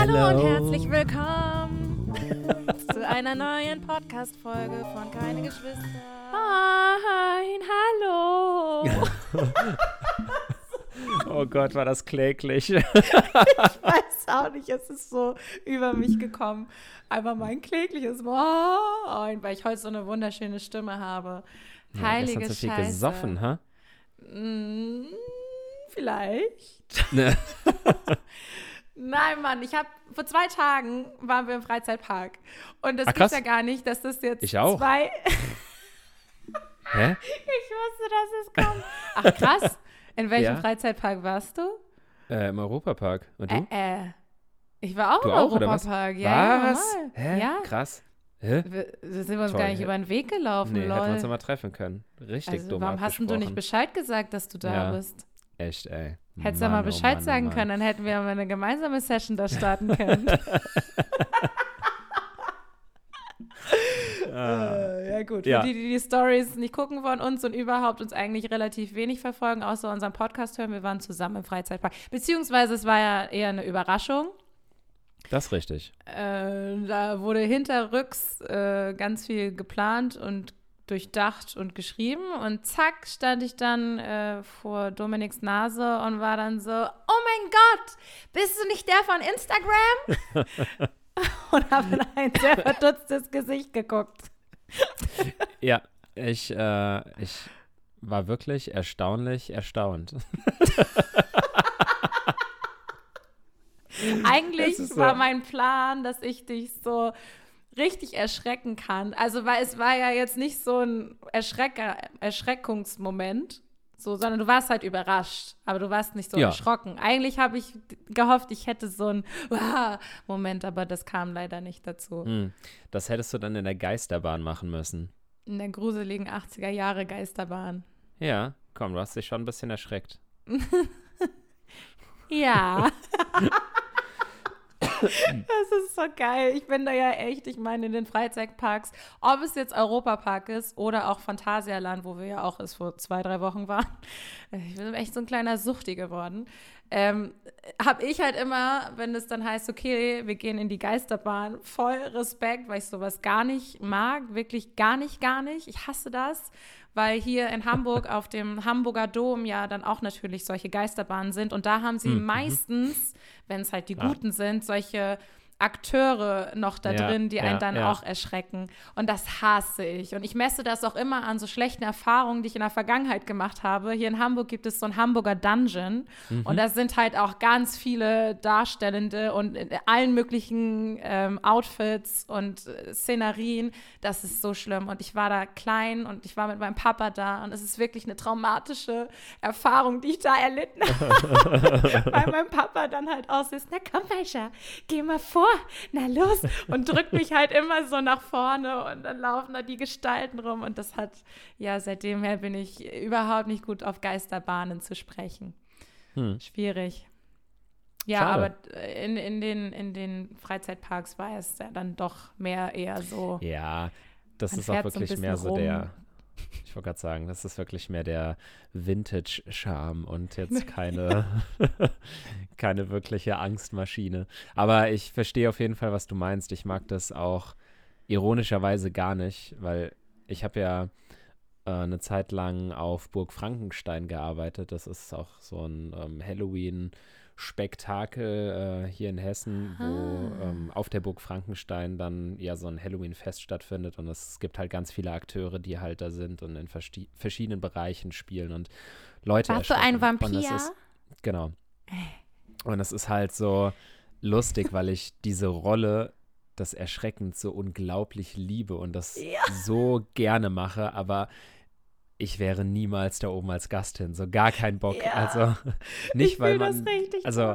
Hallo Hello. und herzlich willkommen zu einer neuen Podcast-Folge von Keine Geschwister. Nein, hallo. Oh Gott, war das kläglich. Ich weiß auch nicht, es ist so über mich gekommen. Einfach mein klägliches Moin, weil ich heute so eine wunderschöne Stimme habe. Heilige Gestern zu viel Scheiße. gesoffen, ha? Mm, vielleicht. Ne. Nein, Mann, ich habe vor zwei Tagen waren wir im Freizeitpark und das Ah, gibt's ja gar nicht, dass das jetzt Ich auch. zwei. Hä? Ich wusste, dass es kommt. Ach krass. In welchem Ja. Freizeitpark warst du? Äh, Im Europapark. Und du? Äh, äh. Ich war auch du im? Europapark. Ja, ja, was? normal. Hä? Ja. Krass. Hä? Wir, wir sind uns Toll, gar nicht über den Weg gelaufen, Nee, hätten wir uns lol. mal treffen können. Richtig Also, dumm warum hast denn du nicht. Bescheid gesagt, dass du da Ja. bist? Echt, ey. Hättest du mal Mann, oh Bescheid Mann, oh sagen Mann. können, dann hätten wir mal eine gemeinsame Session da starten können. Äh, ja, gut. Ja. Für die, die die Stories nicht gucken von uns und überhaupt uns eigentlich relativ wenig verfolgen, außer unseren Podcast hören, wir waren zusammen im Freizeitpark. Beziehungsweise es war ja eher eine Überraschung. Das ist richtig. Äh, da wurde hinterrücks äh, ganz viel geplant und durchdacht und geschrieben und zack stand ich dann äh, vor Dominiks Nase und war dann so, oh mein Gott, bist du nicht der von Instagram? und habe in ein sehr verdutztes Gesicht geguckt. Ja, ich, äh, ich war wirklich erstaunlich erstaunt. Eigentlich so. war mein Plan, dass ich dich so richtig erschrecken kann. Also, weil es war ja jetzt nicht so ein Erschrecker, Erschreckungsmoment, so, sondern du warst halt überrascht, aber du warst nicht so Ja. erschrocken. Eigentlich habe ich gehofft, ich hätte so einen "Wah" Moment, aber das kam leider nicht dazu. Hm. Das hättest du dann in der Geisterbahn machen müssen. In der gruseligen 80er Jahre Geisterbahn. Ja, komm, du hast dich schon ein bisschen erschreckt. Ja. Das ist so geil. Ich bin da ja echt, ich meine, in den Freizeitparks, ob es jetzt Europapark ist oder auch Phantasialand, wo wir ja auch erst vor zwei, drei Wochen waren. Ich bin echt so ein kleiner Suchti geworden. Ähm, habe ich halt immer, wenn es dann heißt, okay, wir gehen in die Geisterbahn, voll Respekt, weil ich sowas gar nicht mag, wirklich gar nicht, gar nicht. Ich hasse das, weil hier in Hamburg auf dem Hamburger Dom ja dann auch natürlich solche Geisterbahnen sind und da haben sie Mhm. meistens, wenn es halt die guten sind, solche Akteure noch da Ja, drin, die ja, einen dann ja. auch erschrecken. Und das hasse ich. Und ich messe das auch immer an so schlechten Erfahrungen, die ich in der Vergangenheit gemacht habe. Hier in Hamburg gibt es so ein Hamburger Dungeon. Mhm. Und da sind halt auch ganz viele Darstellende und in allen möglichen ähm, Outfits und äh, Szenarien. Das ist so schlimm. Und ich war da klein und ich war mit meinem Papa da. Und es ist wirklich eine traumatische Erfahrung, die ich da erlitten habe. Weil mein Papa dann halt aussieht, na komm, Aisha, geh mal vor, na los. Und drückt mich halt immer so nach vorne und dann laufen da die Gestalten rum. Und das hat, ja, seitdem her bin ich überhaupt nicht gut auf Geisterbahnen zu sprechen. Hm. Schwierig. Ja, Schade. aber äh, in, in, den, in den Freizeitparks war es ja dann doch mehr eher so. Ja, das ist auch so wirklich bisschen mehr so rum. der, ich wollte gerade sagen, das ist wirklich mehr der Vintage-Charme und jetzt keine, keine wirkliche Angstmaschine. Aber ich verstehe auf jeden Fall, was du meinst. Ich mag das auch ironischerweise gar nicht, weil ich habe ja äh, eine Zeit lang auf Burg Frankenstein gearbeitet. Das ist auch so ein ähm, Halloween- Spektakel äh, hier in Hessen, wo Ah. ähm, auf der Burg Frankenstein dann ja so ein Halloween-Fest stattfindet und es gibt halt ganz viele Akteure, die halt da sind und in verschiedenen Bereichen spielen und Leute Warst du ein erschrecken. Vampir? das ist, genau. Und es ist halt so lustig, weil ich diese Rolle das Erschreckend so unglaublich liebe und das Ja. so gerne mache, aber ich wäre niemals da oben als Gast hin, so gar kein Bock. Ja. Also nicht, ich weil man, das richtig also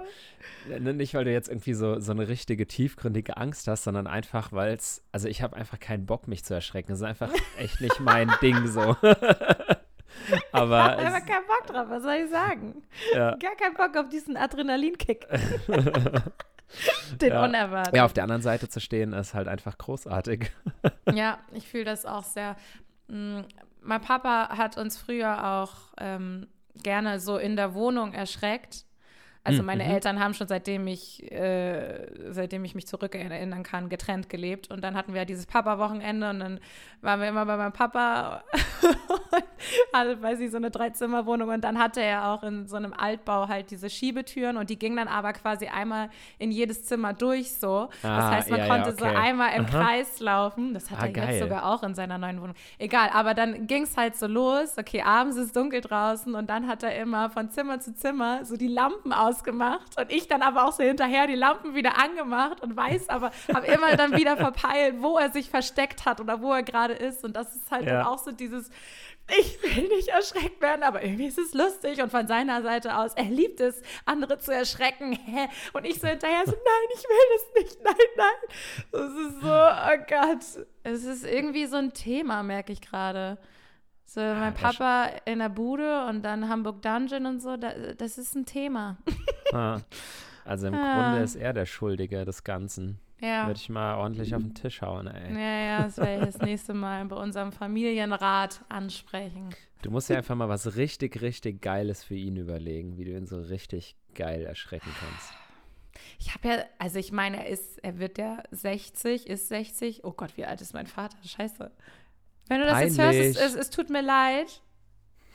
toll. ne, nicht, weil du jetzt irgendwie so, so eine richtige tiefgründige Angst hast, sondern einfach, weil es, also ich habe einfach keinen Bock, mich zu erschrecken. Das ist einfach echt nicht mein Ding so. Aber Ich habe keinen Bock drauf, was soll ich sagen? ja, Gar keinen Bock auf diesen Adrenalinkick. Den Ja. unerwartet. ja, auf der anderen Seite zu stehen, ist halt einfach großartig. Ja, ich fühle das auch sehr. Mein Papa hat uns früher auch ähm, gerne so in der Wohnung erschreckt. Also Mhm, meine mhm. Eltern haben schon seitdem ich, äh, seitdem ich mich zurückerinnern kann, getrennt gelebt. Und dann hatten wir dieses Papa-Wochenende und dann waren wir immer bei meinem Papa und hatte, weiß ich, so eine Dreizimmerwohnung. Und dann hatte er auch in so einem Altbau halt diese Schiebetüren und die gingen dann aber quasi einmal in jedes Zimmer durch so. das Ah, heißt, man ja, ja, konnte so okay. einmal im Aha. Kreis laufen. Das hat Ah, er geil. jetzt sogar auch in seiner neuen Wohnung. Egal, aber dann ging es halt so los. Okay, abends ist dunkel draußen und dann hat er immer von Zimmer zu Zimmer so die Lampen ausgemacht und ich dann aber auch so hinterher die Lampen wieder angemacht und weiß aber, habe immer dann wieder verpeilt, wo er sich versteckt hat oder wo er gerade ist. Und das ist halt Ja. dann auch so dieses, ich will nicht erschreckt werden, aber irgendwie ist es lustig. Und von seiner Seite aus, er liebt es, andere zu erschrecken. Hä? Und ich so hinterher so, nein, ich will das nicht, nein, nein. Das ist so, oh Gott. Es ist irgendwie so ein Thema, merke ich gerade. So, mein das- Papa in der Bude und dann Hamburg Dungeon und so, da, das ist ein Thema. Ah. Also im Ah. Grunde ist er der Schuldige des Ganzen. Ja. Würde ich mal ordentlich auf den Tisch hauen, ey. Ja, ja, das werde ich das nächste Mal bei unserem Familienrat ansprechen. Du musst dir einfach mal was richtig, richtig Geiles für ihn überlegen, wie du ihn so richtig geil erschrecken kannst. Ich habe ja, also ich meine, er ist, er wird ja 60, ist 60. Oh Gott, wie alt ist mein Vater? Scheiße. Wenn du das jetzt hörst, es, Peinlich. es, es tut mir leid.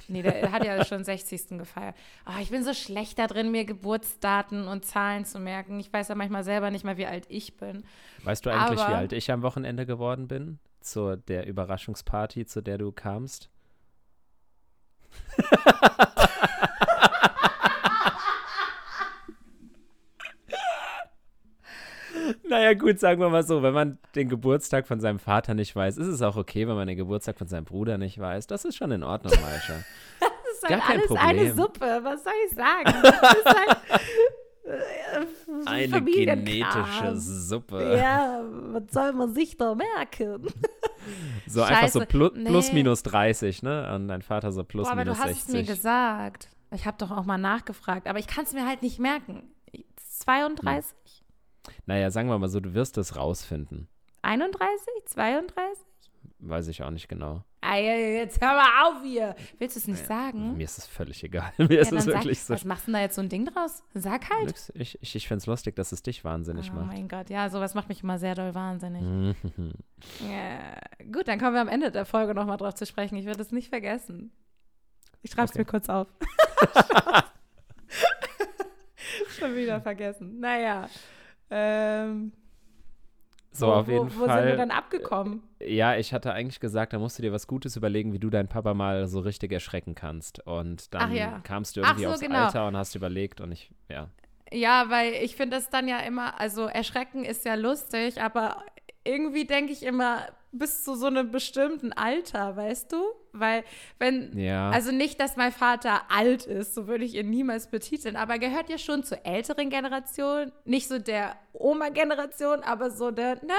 Nee, der hat ja schon 60. gefeiert. Oh, ich bin so schlecht da drin, mir Geburtsdaten und Zahlen zu merken. Ich weiß ja manchmal selber nicht mal, wie alt ich bin. Weißt du eigentlich, wie Aber- alt ich am Wochenende geworden bin? Zu der Überraschungsparty, zu der du kamst? Naja, gut, sagen wir mal so, wenn man den Geburtstag von seinem Vater nicht weiß, ist es auch okay, wenn man den Geburtstag von seinem Bruder nicht weiß. Das ist schon in Ordnung, Maisha. Das ist Gar halt kein alles eine Problem. Suppe. Was soll ich sagen? Das ist halt äh, Eine genetische Suppe. Ja, was soll man sich da merken? So einfach so Scheiße, plus, nee. plus minus 30, ne? Und dein Vater so plus Boah, aber minus du hast 60. es mir gesagt. Ich habe doch auch mal nachgefragt, aber ich kann es mir halt nicht merken. 32? Naja, sagen wir mal so, du wirst es rausfinden. 31? 32? Weiß ich auch nicht genau. Ey, jetzt hör mal auf hier. Willst du es nicht sagen? Mir ist es völlig egal. Mir ist? Ja, es dann wirklich sag, so. was machst du denn da jetzt so ein Ding draus? Sag halt. Nix. Ich, ich, ich finde es lustig, dass es dich wahnsinnig Oh macht. mein Gott, ja, sowas macht mich immer sehr doll wahnsinnig. Ja, gut, dann kommen wir am Ende der Folge nochmal drauf zu sprechen. Ich werde es nicht vergessen. Ich schreibe es Okay. mir kurz auf. Schon wieder vergessen. Naja. Ähm, So, wo, auf jeden wo, wo sind wir Fall. dann abgekommen? ja, ich hatte eigentlich gesagt, da musst du dir was Gutes überlegen, wie du deinen Papa mal so richtig erschrecken kannst. Und dann ja. kamst du irgendwie so, aufs genau. Alter und hast überlegt und ich, ja. Ja, weil ich finde das dann ja immer, also erschrecken ist ja lustig, aber irgendwie denke ich immer bis zu so einem bestimmten Alter, weißt du? Weil, wenn, Ja. also nicht, dass mein Vater alt ist, so würde ich ihn niemals betiteln, aber er gehört ja schon zur älteren Generation, nicht so der Oma-Generation, aber so der, ne?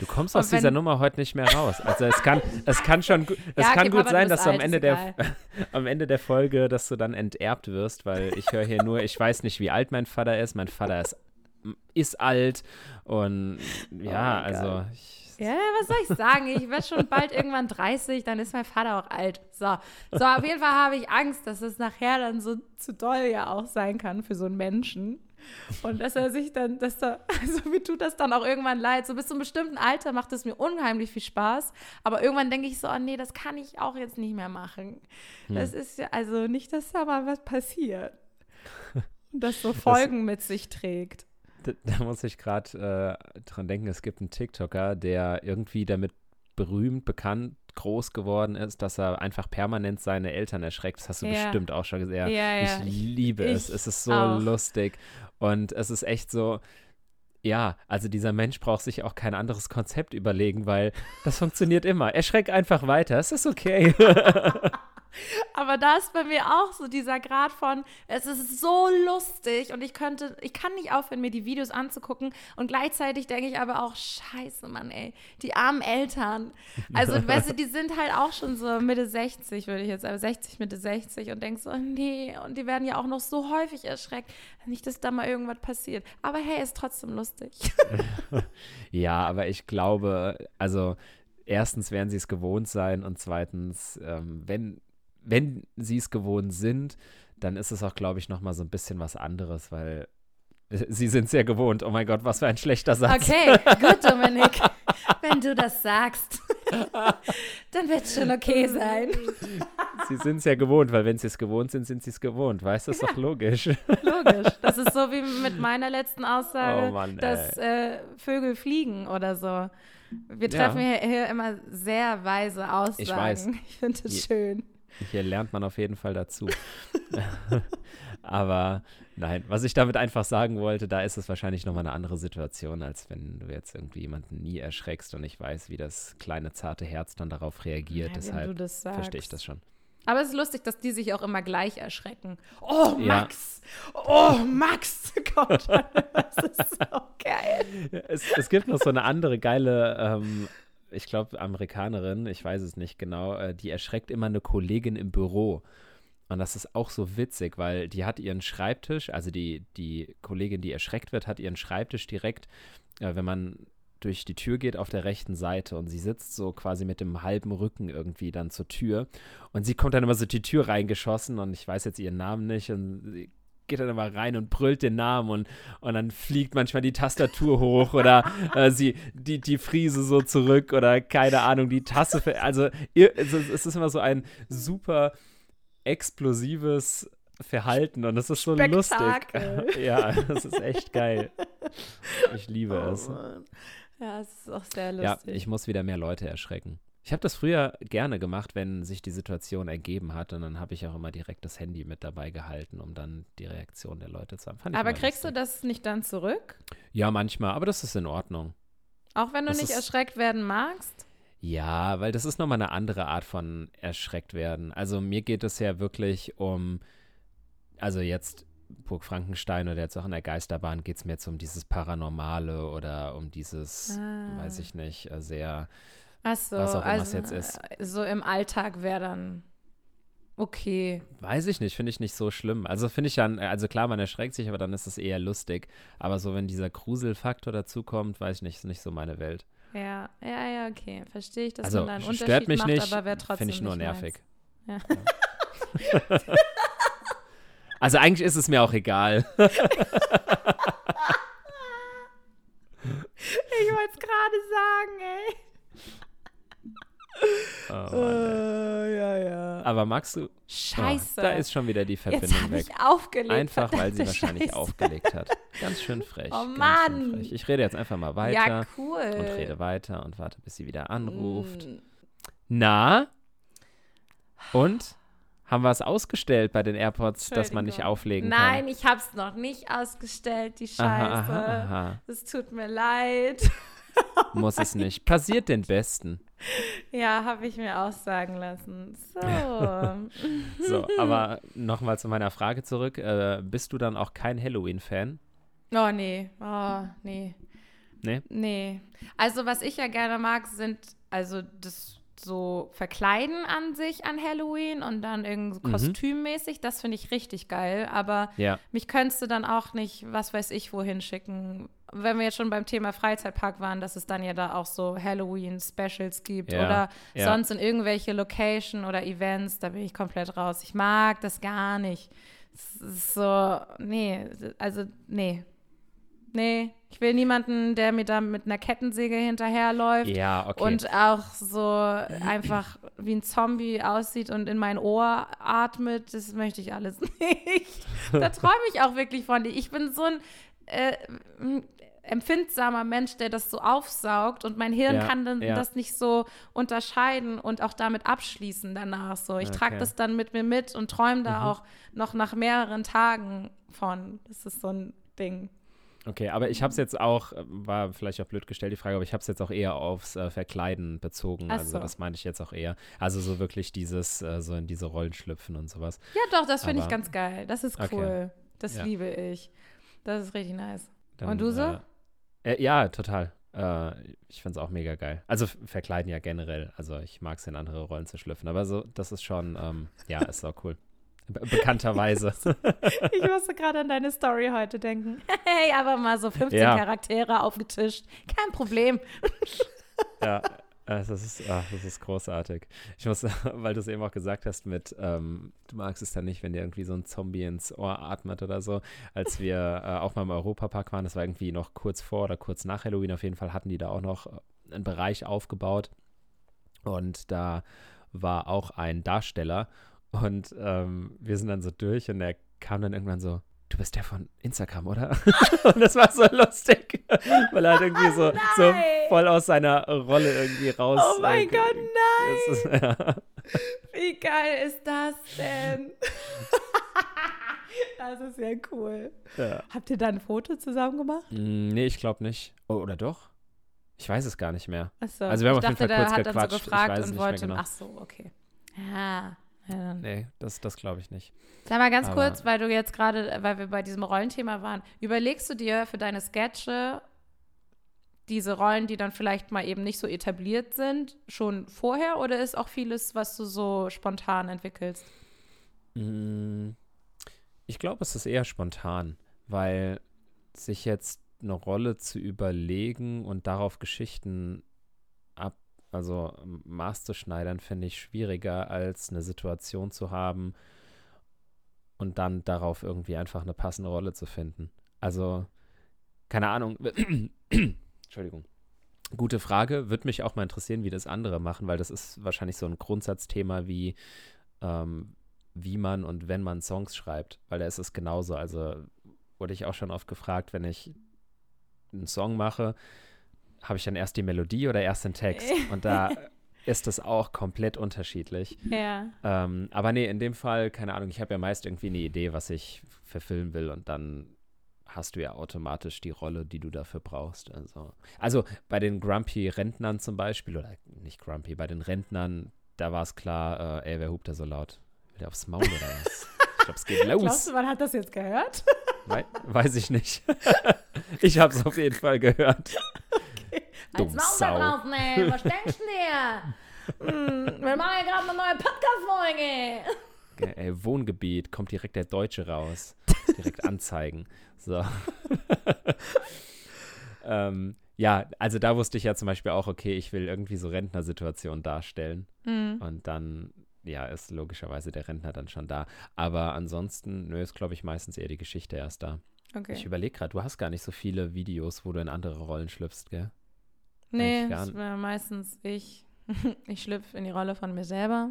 Du kommst Und aus dieser Nummer heute nicht mehr raus. Also es kann, es kann schon, es Ja, kann okay, gut Papa, sein, dass du am Ende der, am Ende der Folge, dass du dann enterbt wirst, weil ich höre hier nur, ich weiß nicht, wie alt mein Vater ist. Mein Vater ist, ist alt und ja, Oh also ich, Ja, was soll ich sagen? Ich werde schon bald irgendwann 30, dann ist mein Vater auch alt. So, so auf jeden Fall habe ich Angst, dass es nachher dann so zu doll ja auch sein kann für so einen Menschen. Und dass er sich dann, dass da, also mir tut das dann auch irgendwann leid. So bis zu einem bestimmten Alter macht es mir unheimlich viel Spaß. Aber irgendwann denke ich so, oh nee, das kann ich auch jetzt nicht mehr machen. Das ist ja, also nicht, dass da mal was passiert. Und das so Folgen mit sich trägt. Da, da muss ich gerade äh, dran denken, es gibt einen TikToker, der irgendwie damit berühmt, bekannt, groß geworden ist, dass er einfach permanent seine Eltern erschreckt. Das hast du Ja. bestimmt auch schon gesehen. Ja, ja. Ich liebe es. Ich Es ist so auch. lustig. Und es ist echt so, ja, also dieser Mensch braucht sich auch kein anderes Konzept überlegen, weil das funktioniert immer. Erschreck einfach weiter. Es ist okay. Aber da ist bei mir auch so dieser Grad von, es ist so lustig und ich könnte, ich kann nicht aufhören, mir die Videos anzugucken und gleichzeitig denke ich aber auch, scheiße, Mann, ey, die armen Eltern. Also, weißt du, die sind halt auch schon so Mitte 60, würde ich jetzt sagen, 60, Mitte 60 und denkst so, nee, und die werden ja auch noch so häufig erschreckt. Nicht, dass da mal irgendwas passiert. Aber hey, ist trotzdem lustig. ja, aber ich glaube, also erstens werden sie es gewohnt sein und zweitens, ähm, wenn, wenn sie es gewohnt sind, dann ist es auch, glaube ich, noch mal so ein bisschen was anderes, weil Sie sind sehr gewohnt. Oh mein Gott, was für ein schlechter Satz. Okay, gut, Dominik. Wenn du das sagst, dann wird es schon okay sein. Sie sind es ja gewohnt, weil wenn Sie es gewohnt sind, sind Sie es gewohnt. Weißt du, ist ja. doch logisch. Logisch. Das ist so wie mit meiner letzten Aussage, oh Mann, dass äh, Vögel fliegen oder so. Wir treffen ja. hier, hier, immer sehr weise Aussagen. Ich weiß. Ich finde es schön. Hier lernt man auf jeden Fall dazu. Aber nein, was ich damit einfach sagen wollte, da ist es wahrscheinlich nochmal eine andere Situation, als wenn du jetzt irgendwie jemanden nie erschreckst und ich weiß, wie das kleine, zarte Herz dann darauf reagiert. Ja, Deshalb verstehe ich das schon. Aber es ist lustig, dass die sich auch immer gleich erschrecken. Oh, Max! Ja. Oh, Max! Gott, das ist so geil. Es, es gibt noch so eine andere geile ähm, ich glaube, Amerikanerin, ich weiß es nicht genau, äh, die erschreckt immer eine Kollegin im Büro. Und das ist auch so witzig, weil die hat ihren Schreibtisch, also die, die Kollegin, die erschreckt wird, hat ihren Schreibtisch direkt, äh, wenn man durch die Tür geht, auf der rechten Seite. Und sie sitzt so quasi mit dem halben Rücken irgendwie dann zur Tür. Und sie kommt dann immer so die Tür reingeschossen und ich weiß jetzt ihren Namen nicht. Und geht dann immer rein und brüllt den Namen und, und dann fliegt manchmal die Tastatur hoch oder äh, sie, die, die Friese so zurück oder keine Ahnung, die Tasse. Also es ist immer so ein super explosives Verhalten und das ist so Spektakel. lustig. ja, das ist echt geil. Ich liebe oh, es. Mann. Ja, es ist auch sehr lustig. Ja, ich muss wieder mehr Leute erschrecken. Ich habe das früher gerne gemacht, wenn sich die Situation ergeben hat. Und dann habe ich auch immer direkt das Handy mit dabei gehalten, um dann die Reaktion der Leute zu haben. aber kriegst lustig. du das nicht dann zurück? Ja, manchmal, aber das ist in Ordnung. Auch wenn du das nicht erschreckt werden magst? Ja, weil das ist nochmal eine andere Art von erschreckt werden. Also mir geht es ja wirklich um, also jetzt Burg Frankenstein oder jetzt auch in der Geisterbahn geht es mir jetzt um dieses Paranormale oder um dieses, ah. weiß ich nicht, äh, sehr Ach so, was auch immer also, es jetzt ist. So im Alltag wäre dann okay. Weiß ich nicht, finde ich nicht so schlimm. Also finde ich dann, also klar, man erschreckt sich, aber dann ist es eher lustig. Aber so, wenn dieser Gruselfaktor dazukommt, weiß ich nicht, ist nicht so meine Welt. Ja, ja, ja, okay. Verstehe ich, dass also, man da einen Unterschied stört mich macht, nicht, aber wäre trotzdem Finde ich nur nicht nervig. Ja. also eigentlich ist es mir auch egal. ich wollte es gerade sagen, ey. Oh, uh, ja, ja. Aber magst du. Scheiße. Oh, da ist schon wieder die Verbindung weg. Ich aufgelegt. Einfach, weil sie wahrscheinlich Scheiße. aufgelegt hat. Ganz schön frech. Oh Mann. Frech. Ich rede jetzt einfach mal weiter. Ja, cool. Und rede weiter und warte, bis sie wieder anruft. Mm. Na? Und? Haben wir es ausgestellt bei den AirPods, dass man nicht auflegen Nein, kann? Nein, ich habe es noch nicht ausgestellt, die Scheiße. Es tut mir leid. Muss es nicht. Passiert den Besten. Ja, habe ich mir auch sagen lassen. So. so, aber nochmal zu meiner Frage zurück. Äh, bist du dann auch kein Halloween-Fan? Oh, nee. Oh, nee. Nee? Nee. Also, was ich ja gerne mag, sind, also das so Verkleiden an sich an Halloween und dann irgendwie so mhm. kostümmäßig, das finde ich richtig geil. Aber ja. mich könntest du dann auch nicht, was weiß ich, wohin schicken. Wenn wir jetzt schon beim Thema Freizeitpark waren, dass es dann ja da auch so Halloween-Specials gibt ja. oder ja. sonst in irgendwelche Location oder Events, da bin ich komplett raus. Ich mag das gar nicht. so, nee, also nee, nee, ich will niemanden, der mir da mit einer Kettensäge hinterherläuft. Ja, okay. Und auch so einfach wie ein Zombie aussieht und in mein Ohr atmet. Das möchte ich alles nicht. da träume ich auch wirklich von. Ich bin so ein äh, empfindsamer Mensch, der das so aufsaugt und mein Hirn ja, kann dann ja. das nicht so unterscheiden und auch damit abschließen danach. So, ich okay. trage das dann mit mir mit und träume da mhm. auch noch nach mehreren Tagen von. Das ist so ein Ding. Okay, aber ich habe es jetzt auch, äh, war vielleicht auch blöd gestellt die Frage, aber ich habe es jetzt auch eher aufs äh, Verkleiden bezogen. Also so. das meine ich jetzt auch eher. Also so wirklich dieses, äh, so in diese Rollen schlüpfen und sowas. Ja, doch, das finde ich ganz geil. Das ist cool. Okay. Das ja. liebe ich. Das ist richtig nice. Dann, und du so? Äh, äh ja, total. Äh, ich finde es auch mega geil. Also verkleiden ja generell. Also ich mag es in andere Rollen zu schlüpfen. Aber so, das ist schon, ähm, ja, ist auch cool. Bekannterweise. ich musste gerade an deine Story heute denken. Hey, aber mal so 15 ja. Charaktere aufgetischt. Kein Problem. ja, Das ist, ach, das ist großartig. Ich muss, weil du es eben auch gesagt hast mit, ähm, du magst es dann nicht, wenn dir irgendwie so ein Zombie ins Ohr atmet oder so. Als wir äh, auch mal im Europapark waren, das war irgendwie noch kurz vor oder kurz nach Halloween auf jeden Fall, hatten die da auch noch einen Bereich aufgebaut. Und da war auch ein Darsteller. Und ähm, wir sind dann so durch und er kam dann irgendwann so, du bist der von Instagram, oder? und das war so lustig, weil er halt irgendwie so, so voll aus seiner Rolle irgendwie raus. Oh mein äh, Gott, nein! Ist, ja. Wie geil ist das denn? das ist ja cool. Ja. Habt ihr da ein Foto zusammen gemacht? Mm, nee, ich glaube nicht. Oh, oder doch? Ich weiß es gar nicht mehr. Achso, also wir haben ich auf jeden Fall kurz hat gequatscht. So gefragt und wollte, genau. ach so, okay. Ja. Ja. Nee, das, das glaube ich nicht. Sag mal ganz Aber kurz, weil du jetzt gerade, weil wir bei diesem Rollenthema waren, überlegst du dir für deine Sketche diese Rollen, die dann vielleicht mal eben nicht so etabliert sind, schon vorher oder ist auch vieles, was du so spontan entwickelst? Mm, ich glaube, es ist eher spontan, weil sich jetzt eine Rolle zu überlegen und darauf Geschichten also maßzuschneidern, finde ich schwieriger, als eine Situation zu haben und dann darauf irgendwie einfach eine passende Rolle zu finden. Also, keine Ahnung. Entschuldigung. Gute Frage. Würde mich auch mal interessieren, wie das andere machen, weil das ist wahrscheinlich so ein Grundsatzthema wie, ähm, wie man und wenn man Songs schreibt, weil da ist es genauso. Also wurde ich auch schon oft gefragt, wenn ich einen Song mache, habe ich dann erst die Melodie oder erst den Text? Und da ist das auch komplett unterschiedlich. Ja. Ähm, aber nee, in dem Fall, keine Ahnung, ich habe ja meist irgendwie eine Idee, was ich verfilmen will und dann hast du ja automatisch die Rolle, die du dafür brauchst. Also, also bei den Grumpy-Rentnern zum Beispiel, oder nicht Grumpy, bei den Rentnern, da war es klar, äh, ey, wer hupt da so laut? Will der aufs Maul oder was? Ich glaube, es geht los. Glaubst du, man hat das jetzt gehört? We weiß ich nicht. ich habe es auf jeden Fall gehört. Okay. Als Maul draußen, ey, was denkst du dir? Hm, wir machen ja gerade eine neue Podcast-Folge. Ey, Wohngebiet, kommt direkt der Deutsche raus. Direkt anzeigen. So. ähm, ja, also da wusste ich ja zum Beispiel auch, okay, ich will irgendwie so Rentnersituationen darstellen. Mhm. Und dann, ja, ist logischerweise der Rentner dann schon da. Aber ansonsten, nö, ist, glaube ich, meistens eher die Geschichte erst da. Okay. Ich überlege gerade, du hast gar nicht so viele Videos, wo du in andere Rollen schlüpfst, gell? Nee, das war meistens ich. ich schlüpfe in die Rolle von mir selber.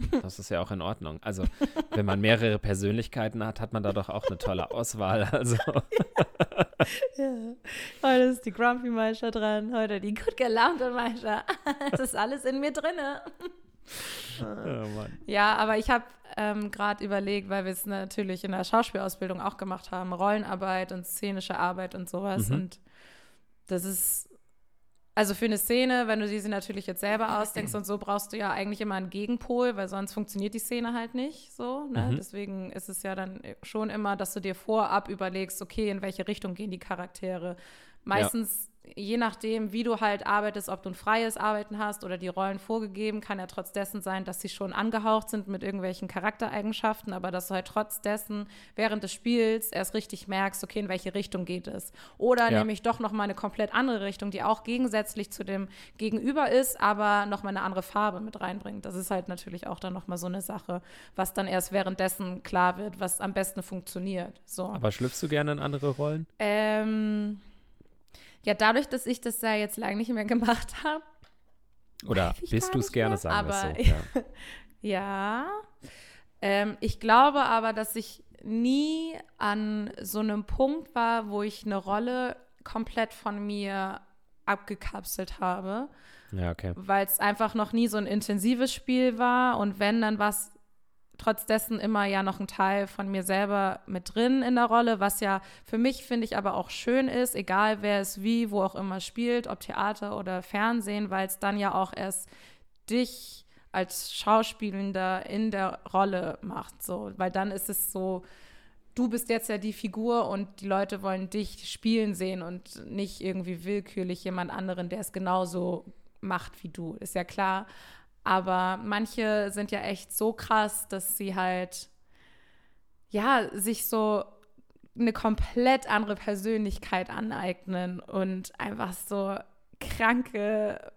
Das ist ja auch in Ordnung. Also, wenn man mehrere Persönlichkeiten hat, hat man da doch auch eine tolle Auswahl. Also. ja. Heute ist die Grumpy Meister dran, heute die gut gelaunte Meister. Das ist alles in mir drin. Oh ja, aber ich habe ähm, gerade überlegt, weil wir es natürlich in der Schauspielausbildung auch gemacht haben, Rollenarbeit und szenische Arbeit und sowas. Mhm. Und das ist also für eine Szene, wenn du sie natürlich jetzt selber ausdenkst und so, brauchst du ja eigentlich immer einen Gegenpol, weil sonst funktioniert die Szene halt nicht so. Ne? Mhm. Deswegen ist es ja dann schon immer, dass du dir vorab überlegst, okay, in welche Richtung gehen die Charaktere. Meistens je nachdem, wie du halt arbeitest, ob du ein freies Arbeiten hast oder die Rollen vorgegeben, kann ja trotz dessen sein, dass sie schon angehaucht sind mit irgendwelchen Charaktereigenschaften, aber dass du halt trotz dessen während des Spiels erst richtig merkst, okay, in welche Richtung geht es. Oder ja. nämlich doch nochmal eine komplett andere Richtung, die auch gegensätzlich zu dem Gegenüber ist, aber nochmal eine andere Farbe mit reinbringt. Das ist halt natürlich auch dann nochmal so eine Sache, was dann erst währenddessen klar wird, was am besten funktioniert. So. Aber schlüpfst du gerne in andere Rollen? Ähm ja, dadurch, dass ich das ja jetzt lange nicht mehr gemacht habe. Oder bist du es gerne, mehr, sagen wir so. Ja. ja. Ähm, ich glaube aber, dass ich nie an so einem Punkt war, wo ich eine Rolle komplett von mir abgekapselt habe. Ja, okay. Weil es einfach noch nie so ein intensives Spiel war und wenn, dann war es trotz dessen immer ja noch ein Teil von mir selber mit drin in der Rolle, was ja für mich, finde ich, aber auch schön ist, egal wer es wie, wo auch immer spielt, ob Theater oder Fernsehen, weil es dann ja auch erst dich als Schauspielender in der Rolle macht, so, weil dann ist es so, du bist jetzt ja die Figur und die Leute wollen dich spielen sehen und nicht irgendwie willkürlich jemand anderen, der es genauso macht wie du, ist ja klar. Aber manche sind ja echt so krass, dass sie halt, ja, sich so eine komplett andere Persönlichkeit aneignen und einfach so kranke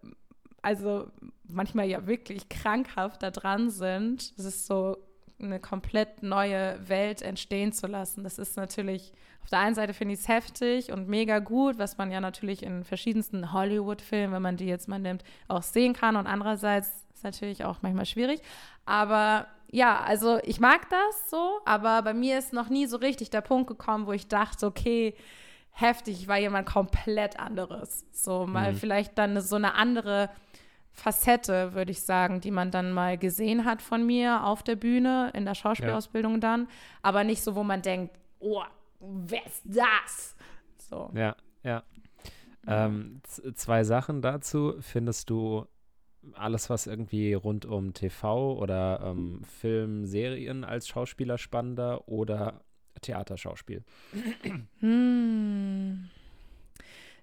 also manchmal ja wirklich krankhaft da dran sind. Das ist so eine komplett neue Welt entstehen zu lassen. Das ist natürlich, auf der einen Seite finde ich es heftig und mega gut, was man ja natürlich in verschiedensten Hollywood-Filmen, wenn man die jetzt mal nimmt, auch sehen kann. Und andererseits ist es natürlich auch manchmal schwierig. Aber ja, also ich mag das so, aber bei mir ist noch nie so richtig der Punkt gekommen, wo ich dachte, okay, heftig, ich war jemand komplett anderes. So mal mhm. vielleicht dann so eine andere Facette, würde ich sagen, die man dann mal gesehen hat von mir auf der Bühne, in der Schauspielausbildung ja. dann, aber nicht so, wo man denkt, oh, wer ist das? So. Ja, ja. Ähm, zwei Sachen dazu. Findest du alles, was irgendwie rund um TV oder ähm, Film, Serien als Schauspieler spannender oder Theaterschauspiel? Hm.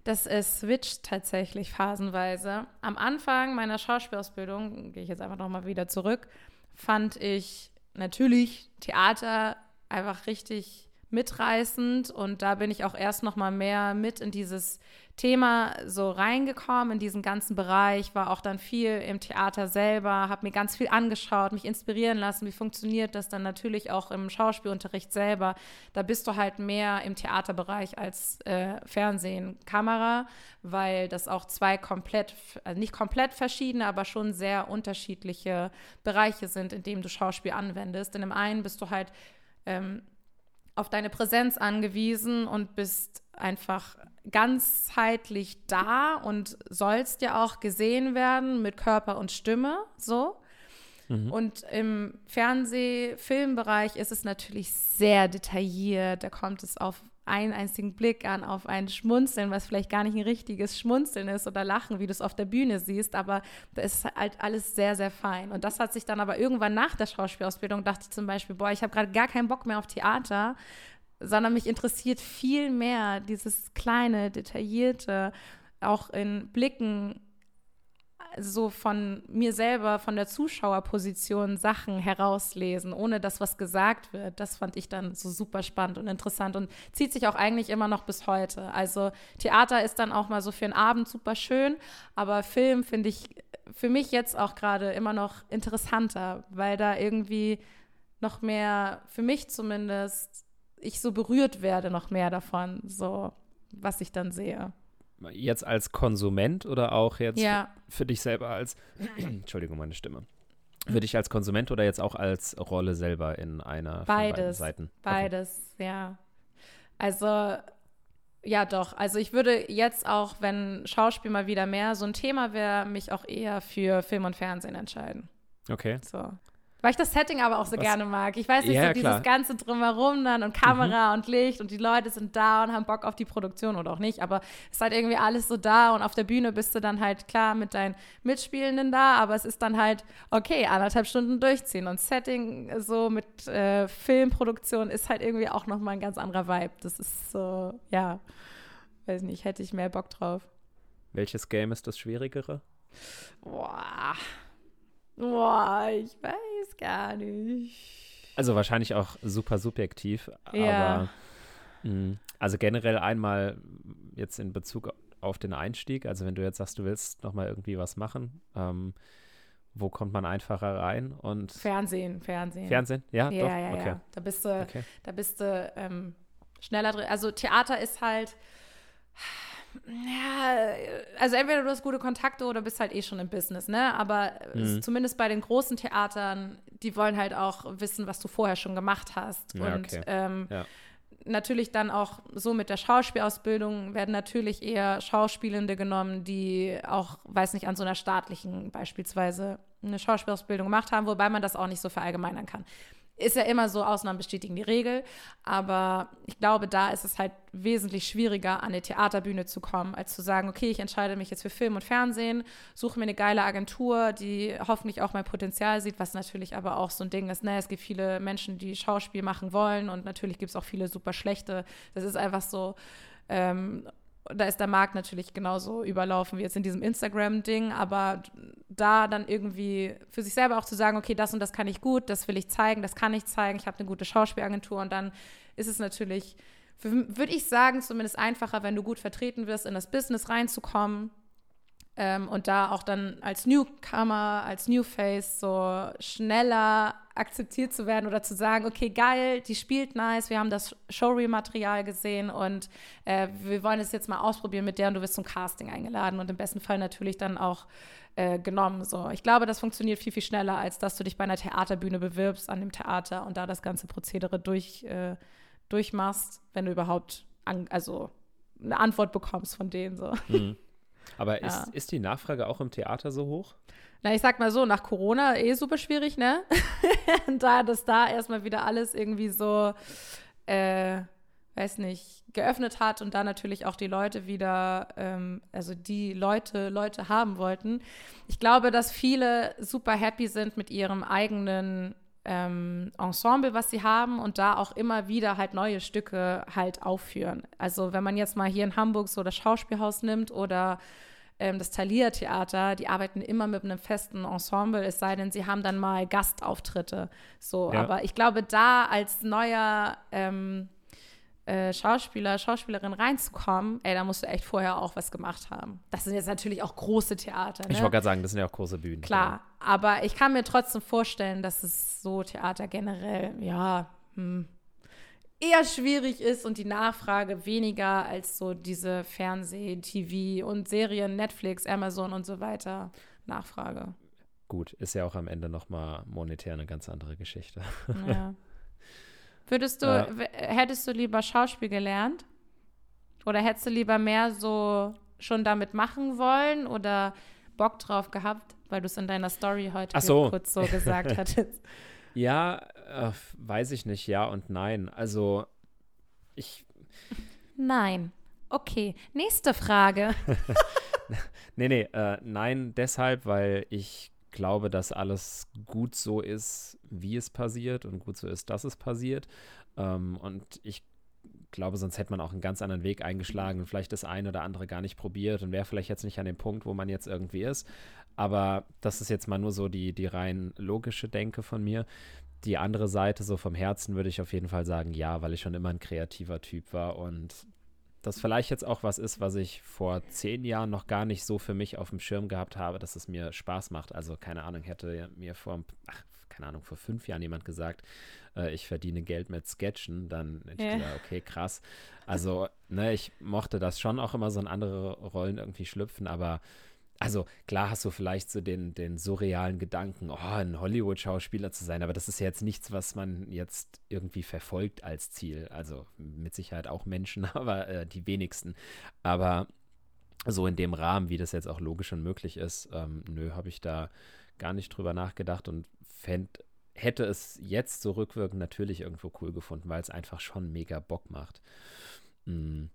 Das ist switcht tatsächlich phasenweise. Am Anfang meiner Schauspielausbildung, gehe ich jetzt einfach nochmal wieder zurück, fand ich natürlich Theater einfach richtig mitreißend und da bin ich auch erst noch mal mehr mit in dieses Thema so reingekommen, in diesen ganzen Bereich, war auch dann viel im Theater selber, habe mir ganz viel angeschaut, mich inspirieren lassen, wie funktioniert das dann natürlich auch im Schauspielunterricht selber. Da bist du halt mehr im Theaterbereich als äh, Fernsehen, Kamera, weil das auch zwei komplett, also nicht komplett verschiedene, aber schon sehr unterschiedliche Bereiche sind, in denen du Schauspiel anwendest. In dem einen bist du halt ähm, auf deine Präsenz angewiesen und bist einfach ganzheitlich da und sollst ja auch gesehen werden mit Körper und Stimme, so. Mhm. Und im Fernseh-Filmbereich ist es natürlich sehr detailliert. Da kommt es auf einen einzigen Blick an, auf ein Schmunzeln, was vielleicht gar nicht ein richtiges Schmunzeln ist oder Lachen, wie du es auf der Bühne siehst, aber da ist halt alles sehr, sehr fein. Und das hat sich dann aber irgendwann nach der Schauspielausbildung, dachte ich zum Beispiel, boah, ich habe gerade gar keinen Bock mehr auf Theater, sondern mich interessiert viel mehr dieses kleine, detaillierte, auch in Blicken so von mir selber, von der Zuschauerposition Sachen herauslesen, ohne dass was gesagt wird. Das fand ich dann so super spannend und interessant und zieht sich auch eigentlich immer noch bis heute. Also Theater ist dann auch mal so für einen Abend super schön, aber Film finde ich für mich jetzt auch gerade immer noch interessanter, weil da irgendwie noch mehr, für mich zumindest, ich so berührt werde noch mehr davon, so was ich dann sehe. Jetzt als Konsument oder auch jetzt ja. für dich selber als, Entschuldigung, meine Stimme. Für dich als Konsument oder jetzt auch als Rolle selber in einer Beides. von beiden Seiten? Beides, okay. ja. Also, ja, doch. Also, ich würde jetzt auch, wenn Schauspiel mal wieder mehr so ein Thema wäre, mich auch eher für Film und Fernsehen entscheiden. Okay. So. Weil ich das Setting aber auch so Was? gerne mag. Ich weiß nicht, ja, so dieses klar. ganze Drumherum dann und Kamera mhm. und Licht und die Leute sind da und haben Bock auf die Produktion oder auch nicht. Aber es ist halt irgendwie alles so da und auf der Bühne bist du dann halt klar mit deinen Mitspielenden da, aber es ist dann halt, okay, anderthalb Stunden durchziehen. Und Setting so mit äh, Filmproduktion ist halt irgendwie auch nochmal ein ganz anderer Vibe. Das ist so, ja, weiß nicht, hätte ich mehr Bock drauf. Welches Game ist das Schwierigere? Boah. Boah, ich weiß gar nicht. Also wahrscheinlich auch super subjektiv, ja. aber mh, mm, also generell einmal jetzt in Bezug auf den Einstieg, also wenn du jetzt sagst, du willst nochmal irgendwie was machen, ähm, wo kommt man einfacher rein und Fernsehen, Fernsehen. Fernsehen, ja, ja, doch? ja, okay. ja. Da bist du, okay. da bist du ähm, schneller drin. Also Theater ist halt ja, also entweder du hast gute Kontakte oder bist halt eh schon im Business, ne? Aber mhm. zumindest bei den großen Theatern, die wollen halt auch wissen, was du vorher schon gemacht hast. Ja, und okay. ähm, ja. natürlich dann auch so mit der Schauspielausbildung werden natürlich eher Schauspielende genommen, die auch, weiß nicht, an so einer staatlichen beispielsweise eine Schauspielausbildung gemacht haben, wobei man das auch nicht so verallgemeinern kann ist ja immer so, Ausnahmen bestätigen die Regel. Aber ich glaube, da ist es halt wesentlich schwieriger, an eine Theaterbühne zu kommen, als zu sagen, okay, ich entscheide mich jetzt für Film und Fernsehen, suche mir eine geile Agentur, die hoffentlich auch mein Potenzial sieht, was natürlich aber auch so ein Ding ist. Ne? Es gibt viele Menschen, die Schauspiel machen wollen und natürlich gibt es auch viele super schlechte. Das ist einfach so. Ähm, da ist der Markt natürlich genauso überlaufen wie jetzt in diesem Instagram-Ding, aber da dann irgendwie für sich selber auch zu sagen, okay, das und das kann ich gut, das will ich zeigen, das kann ich zeigen, ich habe eine gute Schauspielagentur und dann ist es natürlich, würde ich sagen, zumindest einfacher, wenn du gut vertreten wirst, in das Business reinzukommen, ähm, und da auch dann als Newcomer, als New Face so schneller akzeptiert zu werden oder zu sagen, okay, geil, die spielt nice, wir haben das Showreel-Material gesehen und äh, wir wollen es jetzt mal ausprobieren mit der und du wirst zum Casting eingeladen und im besten Fall natürlich dann auch äh, genommen. So. Ich glaube, das funktioniert viel, viel schneller, als dass du dich bei einer Theaterbühne bewirbst an dem Theater und da das ganze Prozedere durch, äh, durchmachst, wenn du überhaupt an, also eine Antwort bekommst von denen. So. Mhm. Aber ja. ist, ist die Nachfrage auch im Theater so hoch? Na, ich sag mal so, nach Corona eh super schwierig, ne? da, dass da erstmal wieder alles irgendwie so, äh, weiß nicht, geöffnet hat und da natürlich auch die Leute wieder, ähm, also die Leute, Leute haben wollten. Ich glaube, dass viele super happy sind mit ihrem eigenen ähm, Ensemble, was sie haben und da auch immer wieder halt neue Stücke halt aufführen. Also wenn man jetzt mal hier in Hamburg so das Schauspielhaus nimmt oder ähm, das Thalia Theater, die arbeiten immer mit einem festen Ensemble, es sei denn, sie haben dann mal Gastauftritte. So, ja. aber ich glaube, da als neuer ähm, äh, Schauspieler, Schauspielerin reinzukommen, ey, da musst du echt vorher auch was gemacht haben. Das sind jetzt natürlich auch große Theater. Ne? Ich wollte gerade sagen, das sind ja auch große Bühnen. Klar, ja. aber ich kann mir trotzdem vorstellen, dass es so Theater generell, ja, hm, eher schwierig ist und die Nachfrage weniger als so diese Fernseh-, TV- und Serien, Netflix, Amazon und so weiter Nachfrage. Gut, ist ja auch am Ende nochmal monetär eine ganz andere Geschichte. Ja. Würdest du, äh, hättest du lieber Schauspiel gelernt? Oder hättest du lieber mehr so schon damit machen wollen oder Bock drauf gehabt, weil du es in deiner Story heute so. kurz so gesagt hattest? ja, äh, weiß ich nicht, ja und nein. Also ich. Nein. Okay, nächste Frage. nee, nee, äh, nein, deshalb, weil ich glaube, dass alles gut so ist, wie es passiert und gut so ist, dass es passiert. Ähm, und ich glaube, sonst hätte man auch einen ganz anderen Weg eingeschlagen und vielleicht das eine oder andere gar nicht probiert und wäre vielleicht jetzt nicht an dem Punkt, wo man jetzt irgendwie ist. Aber das ist jetzt mal nur so die, die rein logische Denke von mir. Die andere Seite, so vom Herzen, würde ich auf jeden Fall sagen, ja, weil ich schon immer ein kreativer Typ war und das vielleicht jetzt auch was ist, was ich vor zehn Jahren noch gar nicht so für mich auf dem Schirm gehabt habe, dass es mir Spaß macht. Also keine Ahnung, hätte mir vor, ach, keine Ahnung, vor fünf Jahren jemand gesagt, äh, ich verdiene Geld mit Sketchen, dann hätte ich gedacht, okay, krass. Also, ne, ich mochte das schon auch immer so in andere Rollen irgendwie schlüpfen, aber also klar hast du vielleicht so den, den surrealen Gedanken, oh, ein Hollywood-Schauspieler zu sein, aber das ist ja jetzt nichts, was man jetzt irgendwie verfolgt als Ziel. Also mit Sicherheit auch Menschen, aber äh, die wenigsten. Aber so in dem Rahmen, wie das jetzt auch logisch und möglich ist, ähm, nö, habe ich da gar nicht drüber nachgedacht und fänd, hätte es jetzt so rückwirkend natürlich irgendwo cool gefunden, weil es einfach schon mega Bock macht. Mhm.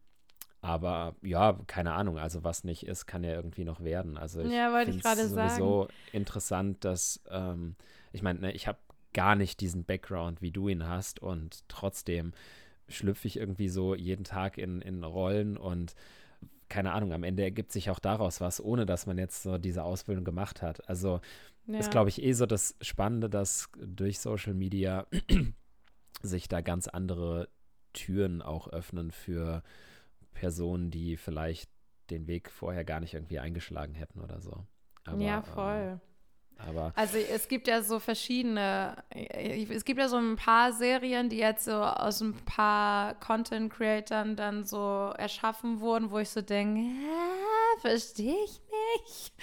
Aber ja, keine Ahnung, also was nicht ist, kann ja irgendwie noch werden. Also ich ja, wollte ich gerade sagen. sowieso interessant, dass ähm, ich meine, ne, ich habe gar nicht diesen Background, wie du ihn hast und trotzdem schlüpfe ich irgendwie so jeden Tag in, in Rollen und keine Ahnung, am Ende ergibt sich auch daraus was, ohne dass man jetzt so diese Ausbildung gemacht hat. Also ja. ist, glaube ich, eh so das Spannende, dass durch Social Media sich da ganz andere Türen auch öffnen für Personen, die vielleicht den Weg vorher gar nicht irgendwie eingeschlagen hätten oder so. Aber, ja, voll. Ähm, aber also es gibt ja so verschiedene, es gibt ja so ein paar Serien, die jetzt so aus ein paar Content-Creatern dann so erschaffen wurden, wo ich so denke, verstehe ich nicht,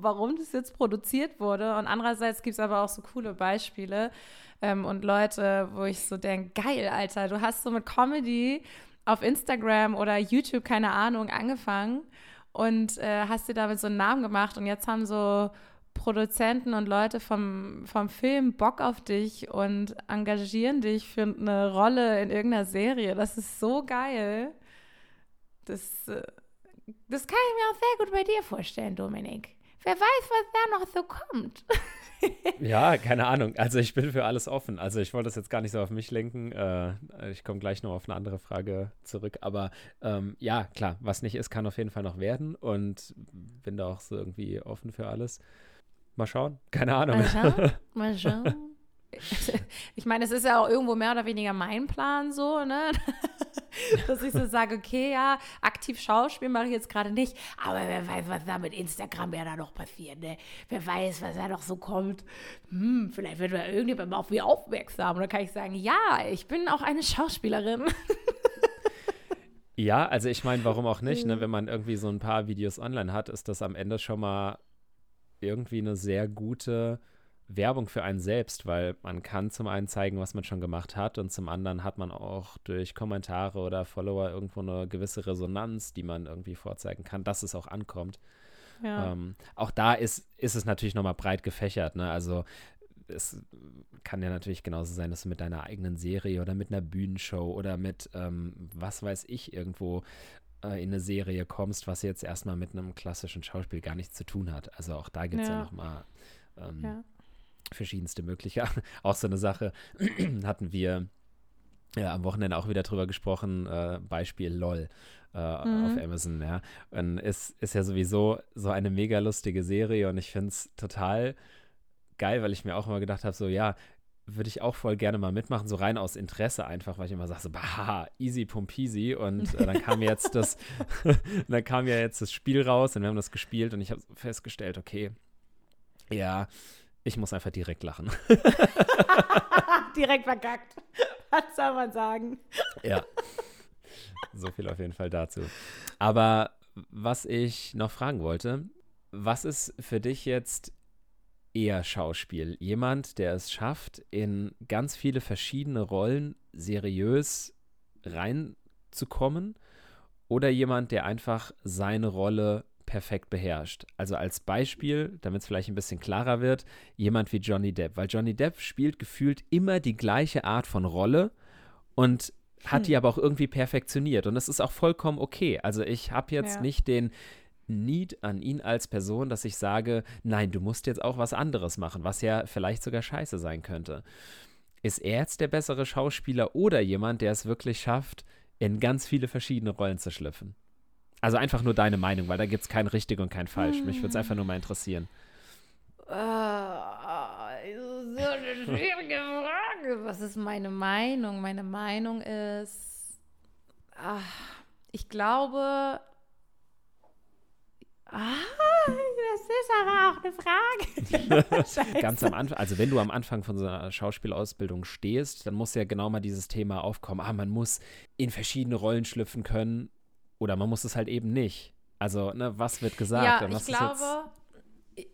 warum das jetzt produziert wurde. Und andererseits gibt es aber auch so coole Beispiele ähm, und Leute, wo ich so denke, geil, Alter, du hast so mit Comedy auf Instagram oder YouTube, keine Ahnung, angefangen und äh, hast dir damit so einen Namen gemacht und jetzt haben so Produzenten und Leute vom, vom Film Bock auf dich und engagieren dich für eine Rolle in irgendeiner Serie. Das ist so geil. Das, äh, das kann ich mir auch sehr gut bei dir vorstellen, Dominik. Wer weiß, was da noch so kommt. ja, keine Ahnung. Also ich bin für alles offen. Also ich wollte das jetzt gar nicht so auf mich lenken. Äh, ich komme gleich noch auf eine andere Frage zurück. Aber ähm, ja, klar, was nicht ist, kann auf jeden Fall noch werden. Und bin da auch so irgendwie offen für alles. Mal schauen. Keine Ahnung. Mal schauen. Mal schauen. ich meine, es ist ja auch irgendwo mehr oder weniger mein Plan so, ne? dass ich so sage, okay, ja, aktiv Schauspiel mache ich jetzt gerade nicht, aber wer weiß, was da mit Instagram ja da noch passiert, ne? Wer weiß, was da noch so kommt. Hm, vielleicht wird da irgendjemand mal auf mich aufmerksam. Und dann kann ich sagen, ja, ich bin auch eine Schauspielerin. Ja, also ich meine, warum auch nicht, ne? Wenn man irgendwie so ein paar Videos online hat, ist das am Ende schon mal irgendwie eine sehr gute Werbung für einen selbst, weil man kann zum einen zeigen, was man schon gemacht hat und zum anderen hat man auch durch Kommentare oder Follower irgendwo eine gewisse Resonanz, die man irgendwie vorzeigen kann, dass es auch ankommt. Ja. Ähm, auch da ist, ist es natürlich nochmal breit gefächert. Ne? Also es kann ja natürlich genauso sein, dass du mit deiner eigenen Serie oder mit einer Bühnenshow oder mit, ähm, was weiß ich, irgendwo äh, in eine Serie kommst, was jetzt erstmal mit einem klassischen Schauspiel gar nichts zu tun hat. Also auch da gibt es ja, ja nochmal ähm, ja. Verschiedenste Möglichkeiten. auch so eine Sache hatten wir ja, am Wochenende auch wieder drüber gesprochen, äh, Beispiel LOL äh, mhm. auf Amazon, ja. Und es ist ja sowieso so eine mega lustige Serie und ich finde es total geil, weil ich mir auch immer gedacht habe, so ja, würde ich auch voll gerne mal mitmachen, so rein aus Interesse einfach, weil ich immer sage, so, bah, easy pumpeasy. Und äh, dann kam jetzt das, dann kam ja jetzt das Spiel raus und wir haben das gespielt und ich habe festgestellt, okay, ja, ich muss einfach direkt lachen. direkt verkackt. Was soll man sagen? Ja. So viel auf jeden Fall dazu. Aber was ich noch fragen wollte, was ist für dich jetzt eher Schauspiel. Jemand, der es schafft, in ganz viele verschiedene Rollen seriös reinzukommen oder jemand, der einfach seine Rolle perfekt beherrscht. Also als Beispiel, damit es vielleicht ein bisschen klarer wird, jemand wie Johnny Depp, weil Johnny Depp spielt gefühlt immer die gleiche Art von Rolle und hat hm. die aber auch irgendwie perfektioniert und das ist auch vollkommen okay. Also ich habe jetzt ja. nicht den Need an ihn als Person, dass ich sage, nein, du musst jetzt auch was anderes machen, was ja vielleicht sogar scheiße sein könnte. Ist er jetzt der bessere Schauspieler oder jemand, der es wirklich schafft, in ganz viele verschiedene Rollen zu schlüpfen? Also einfach nur deine Meinung, weil da gibt es kein richtig und kein falsch. Mich würde es einfach nur mal interessieren. Uh, so eine schwierige Frage. Was ist meine Meinung? Meine Meinung ist, ach, ich glaube, Ah, das ist aber auch eine Frage. Ganz am Anfang, also wenn du am Anfang von so einer Schauspielausbildung stehst, dann muss ja genau mal dieses Thema aufkommen. Ah, man muss in verschiedene Rollen schlüpfen können oder man muss es halt eben nicht. Also, ne, was wird gesagt? Ja, ich glaube,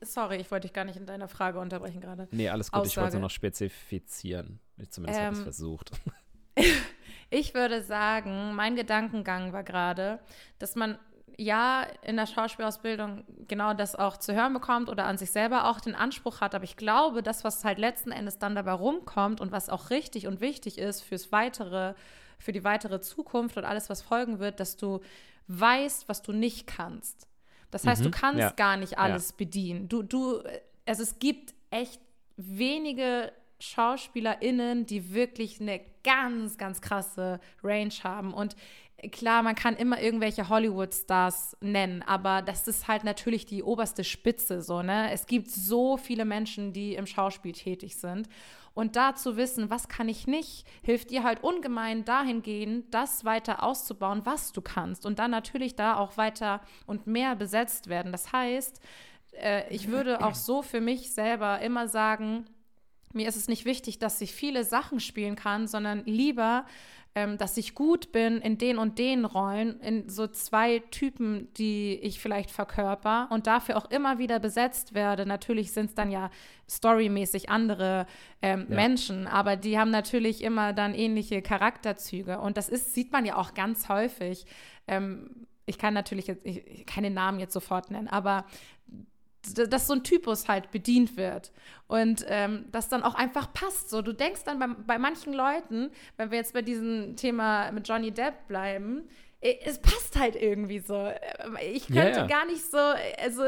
sorry, ich wollte dich gar nicht in deiner Frage unterbrechen gerade. Nee, alles gut, Aussage. ich wollte es noch spezifizieren. Ich zumindest ähm, habe es versucht. ich würde sagen, mein Gedankengang war gerade, dass man ja in der Schauspielausbildung genau das auch zu hören bekommt oder an sich selber auch den Anspruch hat. Aber ich glaube, das, was halt letzten Endes dann dabei rumkommt und was auch richtig und wichtig ist fürs weitere, für die weitere Zukunft und alles, was folgen wird, dass du weißt, was du nicht kannst. Das heißt, mhm, du kannst ja. gar nicht alles ja. bedienen. Du, du, also es gibt echt wenige SchauspielerInnen, die wirklich eine ganz, ganz krasse Range haben. Und klar, man kann immer irgendwelche Hollywood-Stars nennen, aber das ist halt natürlich die oberste Spitze so, ne? Es gibt so viele Menschen, die im Schauspiel tätig sind. Und da zu wissen, was kann ich nicht, hilft dir halt ungemein dahingehend, das weiter auszubauen, was du kannst. Und dann natürlich da auch weiter und mehr besetzt werden. Das heißt, äh, ich würde auch so für mich selber immer sagen, mir ist es nicht wichtig, dass ich viele Sachen spielen kann, sondern lieber ähm, dass ich gut bin in den und den Rollen, in so zwei Typen, die ich vielleicht verkörper und dafür auch immer wieder besetzt werde. Natürlich sind es dann ja storymäßig andere ähm, ja. Menschen, aber die haben natürlich immer dann ähnliche Charakterzüge. Und das ist, sieht man ja auch ganz häufig. Ähm, ich kann natürlich jetzt ich, keine Namen jetzt sofort nennen, aber dass so ein Typus halt bedient wird und ähm, das dann auch einfach passt. So, du denkst dann bei, bei manchen Leuten, wenn wir jetzt bei diesem Thema mit Johnny Depp bleiben, äh, es passt halt irgendwie so. Äh, ich könnte yeah. gar nicht so, also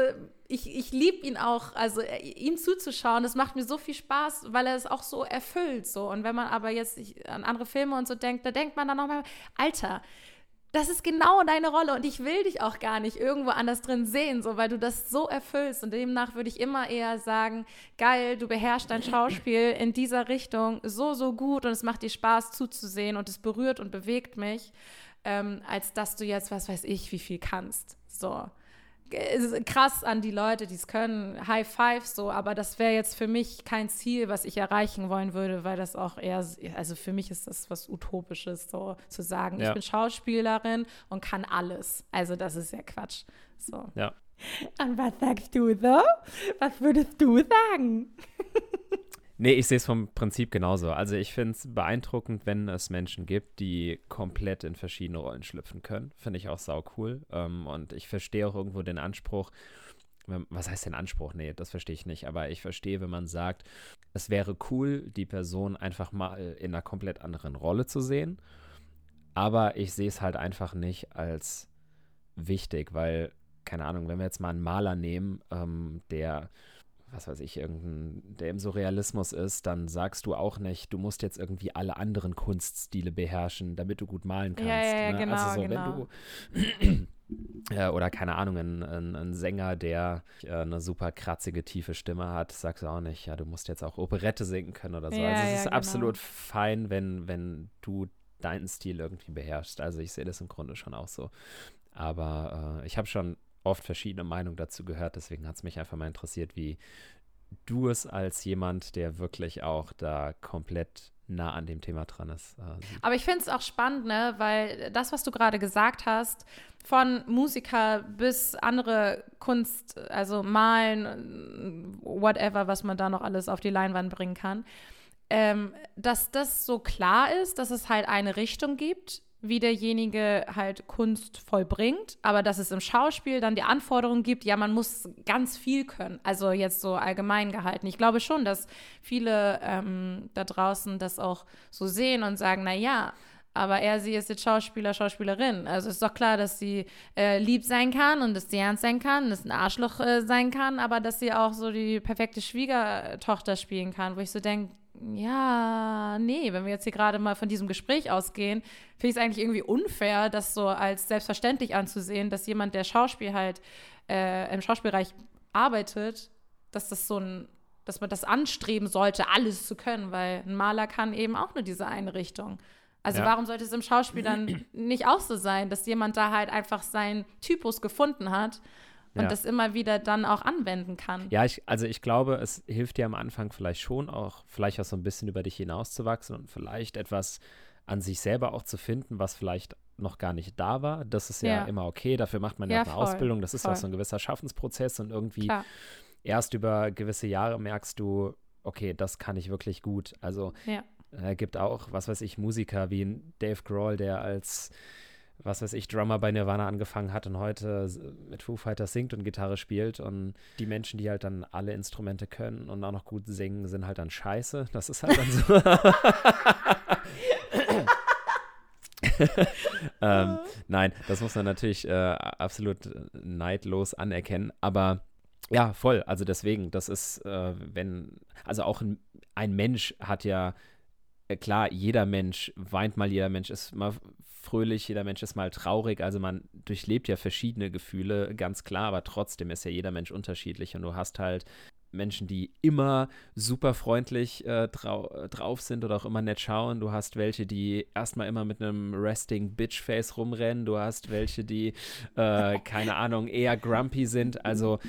ich, ich liebe ihn auch, also äh, ihm zuzuschauen, das macht mir so viel Spaß, weil er es auch so erfüllt. So. Und wenn man aber jetzt an andere Filme und so denkt, da denkt man dann nochmal, Alter, das ist genau deine Rolle und ich will dich auch gar nicht irgendwo anders drin sehen, so weil du das so erfüllst. Und demnach würde ich immer eher sagen, geil, du beherrschst dein Schauspiel in dieser Richtung so, so gut und es macht dir Spaß zuzusehen und es berührt und bewegt mich. ähm, als dass du jetzt, was weiß ich, wie viel kannst. So. Krass an die Leute, die es können, High Five so, aber das wäre jetzt für mich kein Ziel, was ich erreichen wollen würde, weil das auch eher, also für mich ist das was Utopisches, so zu sagen, ja. ich bin Schauspielerin und kann alles. Also das ist ja Quatsch. So. Ja. Und was sagst du so? Was würdest du sagen? Nee, ich sehe es vom Prinzip genauso. Also ich finde es beeindruckend, wenn es Menschen gibt, die komplett in verschiedene Rollen schlüpfen können. Finde ich auch sau cool. Ähm, und ich verstehe auch irgendwo den Anspruch, was heißt denn Anspruch? Nee, das verstehe ich nicht. Aber ich verstehe, wenn man sagt, es wäre cool, die Person einfach mal in einer komplett anderen Rolle zu sehen. Aber ich sehe es halt einfach nicht als wichtig, weil, keine Ahnung, wenn wir jetzt mal einen Maler nehmen, ähm, der was weiß ich, irgendein, der im Surrealismus ist, dann sagst du auch nicht, du musst jetzt irgendwie alle anderen Kunststile beherrschen, damit du gut malen kannst. Ja, ja, ne? genau, also so, genau. wenn du äh, oder keine Ahnung, ein, ein, ein Sänger, der äh, eine super kratzige, tiefe Stimme hat, sagst du auch nicht, ja, du musst jetzt auch Operette singen können oder so. Ja, also es ja, ist genau. absolut fein, wenn, wenn du deinen Stil irgendwie beherrschst. Also ich sehe das im Grunde schon auch so. Aber äh, ich habe schon oft verschiedene Meinungen dazu gehört. Deswegen hat es mich einfach mal interessiert, wie du es als jemand, der wirklich auch da komplett nah an dem Thema dran ist. Äh, Aber ich finde es auch spannend, ne? weil das, was du gerade gesagt hast, von Musiker bis andere Kunst, also malen, whatever, was man da noch alles auf die Leinwand bringen kann, ähm, dass das so klar ist, dass es halt eine Richtung gibt, wie derjenige halt Kunst vollbringt, aber dass es im Schauspiel dann die Anforderung gibt, ja, man muss ganz viel können, also jetzt so allgemein gehalten. Ich glaube schon, dass viele ähm, da draußen das auch so sehen und sagen, na ja, aber er, sie ist jetzt Schauspieler, Schauspielerin. Also ist doch klar, dass sie äh, lieb sein kann und dass sie ernst sein kann, dass ein Arschloch äh, sein kann, aber dass sie auch so die perfekte Schwiegertochter spielen kann, wo ich so denke, ja, nee, wenn wir jetzt hier gerade mal von diesem Gespräch ausgehen, finde ich es eigentlich irgendwie unfair, das so als selbstverständlich anzusehen, dass jemand, der Schauspiel halt äh, im Schauspielbereich arbeitet, dass das so ein, dass man das anstreben sollte, alles zu können, weil ein Maler kann eben auch nur diese eine Richtung. Also ja. warum sollte es im Schauspiel dann nicht auch so sein, dass jemand da halt einfach seinen Typus gefunden hat und ja. das immer wieder dann auch anwenden kann. Ja, ich, also ich glaube, es hilft dir am Anfang vielleicht schon auch, vielleicht auch so ein bisschen über dich hinauszuwachsen und vielleicht etwas an sich selber auch zu finden, was vielleicht noch gar nicht da war. Das ist ja, ja. immer okay, dafür macht man ja, eine voll, Ausbildung, das ist voll. auch so ein gewisser Schaffensprozess und irgendwie Klar. erst über gewisse Jahre merkst du, okay, das kann ich wirklich gut. Also ja. äh, gibt auch, was weiß ich, Musiker wie Dave Grohl, der als was weiß ich, Drummer bei Nirvana angefangen hat und heute mit Foo Fighters singt und Gitarre spielt. Und die Menschen, die halt dann alle Instrumente können und auch noch gut singen, sind halt dann scheiße. Das ist halt dann so. ähm, nein, das muss man natürlich äh, absolut neidlos anerkennen. Aber ja, voll. Also deswegen, das ist, äh, wenn, also auch ein, ein Mensch hat ja äh, klar, jeder Mensch weint mal, jeder Mensch ist mal fröhlich, jeder Mensch ist mal traurig. Also man durchlebt ja verschiedene Gefühle, ganz klar, aber trotzdem ist ja jeder Mensch unterschiedlich und du hast halt Menschen, die immer super freundlich äh, drau drauf sind oder auch immer nett schauen. Du hast welche, die erstmal immer mit einem Resting Bitch Face rumrennen. Du hast welche, die, äh, keine Ahnung, eher grumpy sind. Also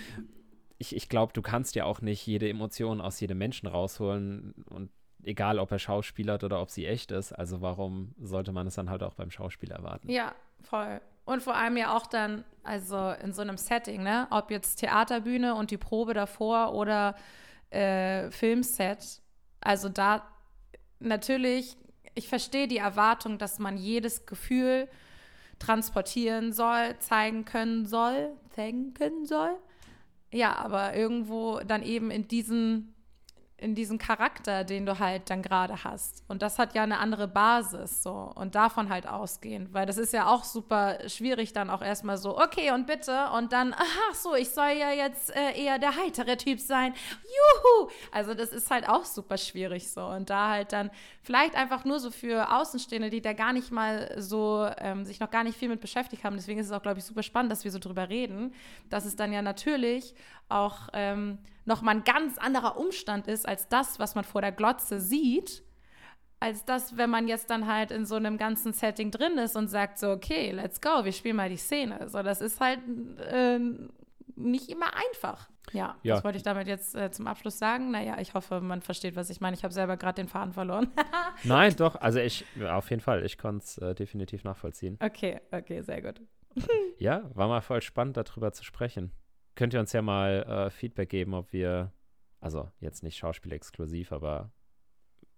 ich, ich glaube, du kannst ja auch nicht jede Emotion aus jedem Menschen rausholen und egal ob er schauspielert oder ob sie echt ist. Also warum sollte man es dann halt auch beim Schauspiel erwarten? Ja, voll. Und vor allem ja auch dann, also in so einem Setting, ne? Ob jetzt Theaterbühne und die Probe davor oder äh, Filmset. Also da natürlich, ich verstehe die Erwartung, dass man jedes Gefühl transportieren soll, zeigen können soll, können soll. Ja, aber irgendwo dann eben in diesen in diesem Charakter, den du halt dann gerade hast. Und das hat ja eine andere Basis so und davon halt ausgehend, weil das ist ja auch super schwierig dann auch erstmal so, okay und bitte und dann, ach so, ich soll ja jetzt äh, eher der heitere Typ sein. Juhu! Also das ist halt auch super schwierig so und da halt dann vielleicht einfach nur so für Außenstehende, die da gar nicht mal so, ähm, sich noch gar nicht viel mit beschäftigt haben. Deswegen ist es auch, glaube ich, super spannend, dass wir so drüber reden, dass es dann ja natürlich auch ähm, nochmal ein ganz anderer Umstand ist als das, was man vor der Glotze sieht. als das, wenn man jetzt dann halt in so einem ganzen Setting drin ist und sagt so, okay, let's go, wir spielen mal die Szene. So, das ist halt äh, nicht immer einfach. Ja, Ja. das wollte ich damit jetzt äh, zum Abschluss sagen. Naja, ich hoffe, man versteht, was ich meine. Ich habe selber gerade den Faden verloren. Nein, doch, also ich, auf jeden Fall, ich konnte es äh, definitiv nachvollziehen. okay, okay, sehr gut. Ja, war mal voll spannend, darüber zu sprechen. Könnt ihr uns ja mal äh, Feedback geben, ob wir, also jetzt nicht schauspielexklusiv, aber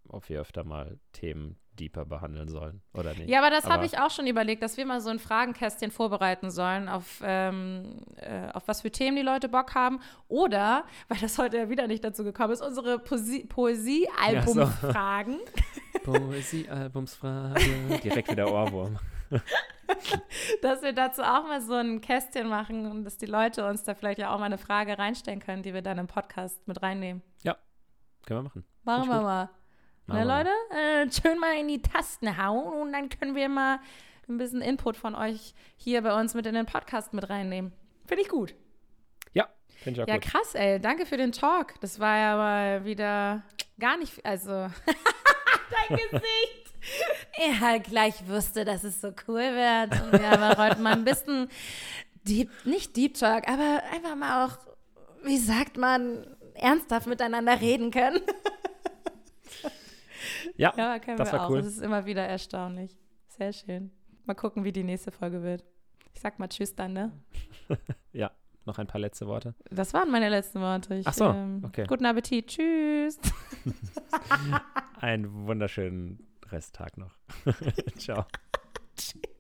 ob wir öfter mal Themen deeper behandeln sollen oder nicht. Ja, aber das habe ich auch schon überlegt, dass wir mal so ein Fragenkästchen vorbereiten sollen, auf, ähm, äh, auf was für Themen die Leute Bock haben. Oder, weil das heute ja wieder nicht dazu gekommen ist, unsere Poesie- Poesie-Album-Fragen. Poesiealbumsfrage. Direkt wieder Ohrwurm. dass wir dazu auch mal so ein Kästchen machen und dass die Leute uns da vielleicht ja auch mal eine Frage reinstellen können, die wir dann im Podcast mit reinnehmen. Können wir machen. Machen Finde wir mal. Na. Leute, äh, schön mal in die Tasten hauen und dann können wir mal ein bisschen Input von euch hier bei uns mit in den Podcast mit reinnehmen. Finde ich gut. Ja, finde ich auch Ja, gut. krass, ey. Danke für den Talk. Das war ja mal wieder gar nicht, also dein Gesicht. Er halt gleich wusste, dass es so cool wird. Und wir haben heute mal ein bisschen Deep, nicht Deep Talk, aber einfach mal auch, wie sagt man, ernsthaft miteinander reden können. Ja, Ja, können das wir war auch. cool. Das ist immer wieder erstaunlich. Sehr schön. Mal gucken, wie die nächste Folge wird. Ich sag mal Tschüss dann, ne? ja. Noch ein paar letzte Worte. Das waren meine letzten Worte. Ich, Ach so, ähm, okay. Guten Appetit. Tschüss. Einen wunderschönen Resttag noch. Ciao.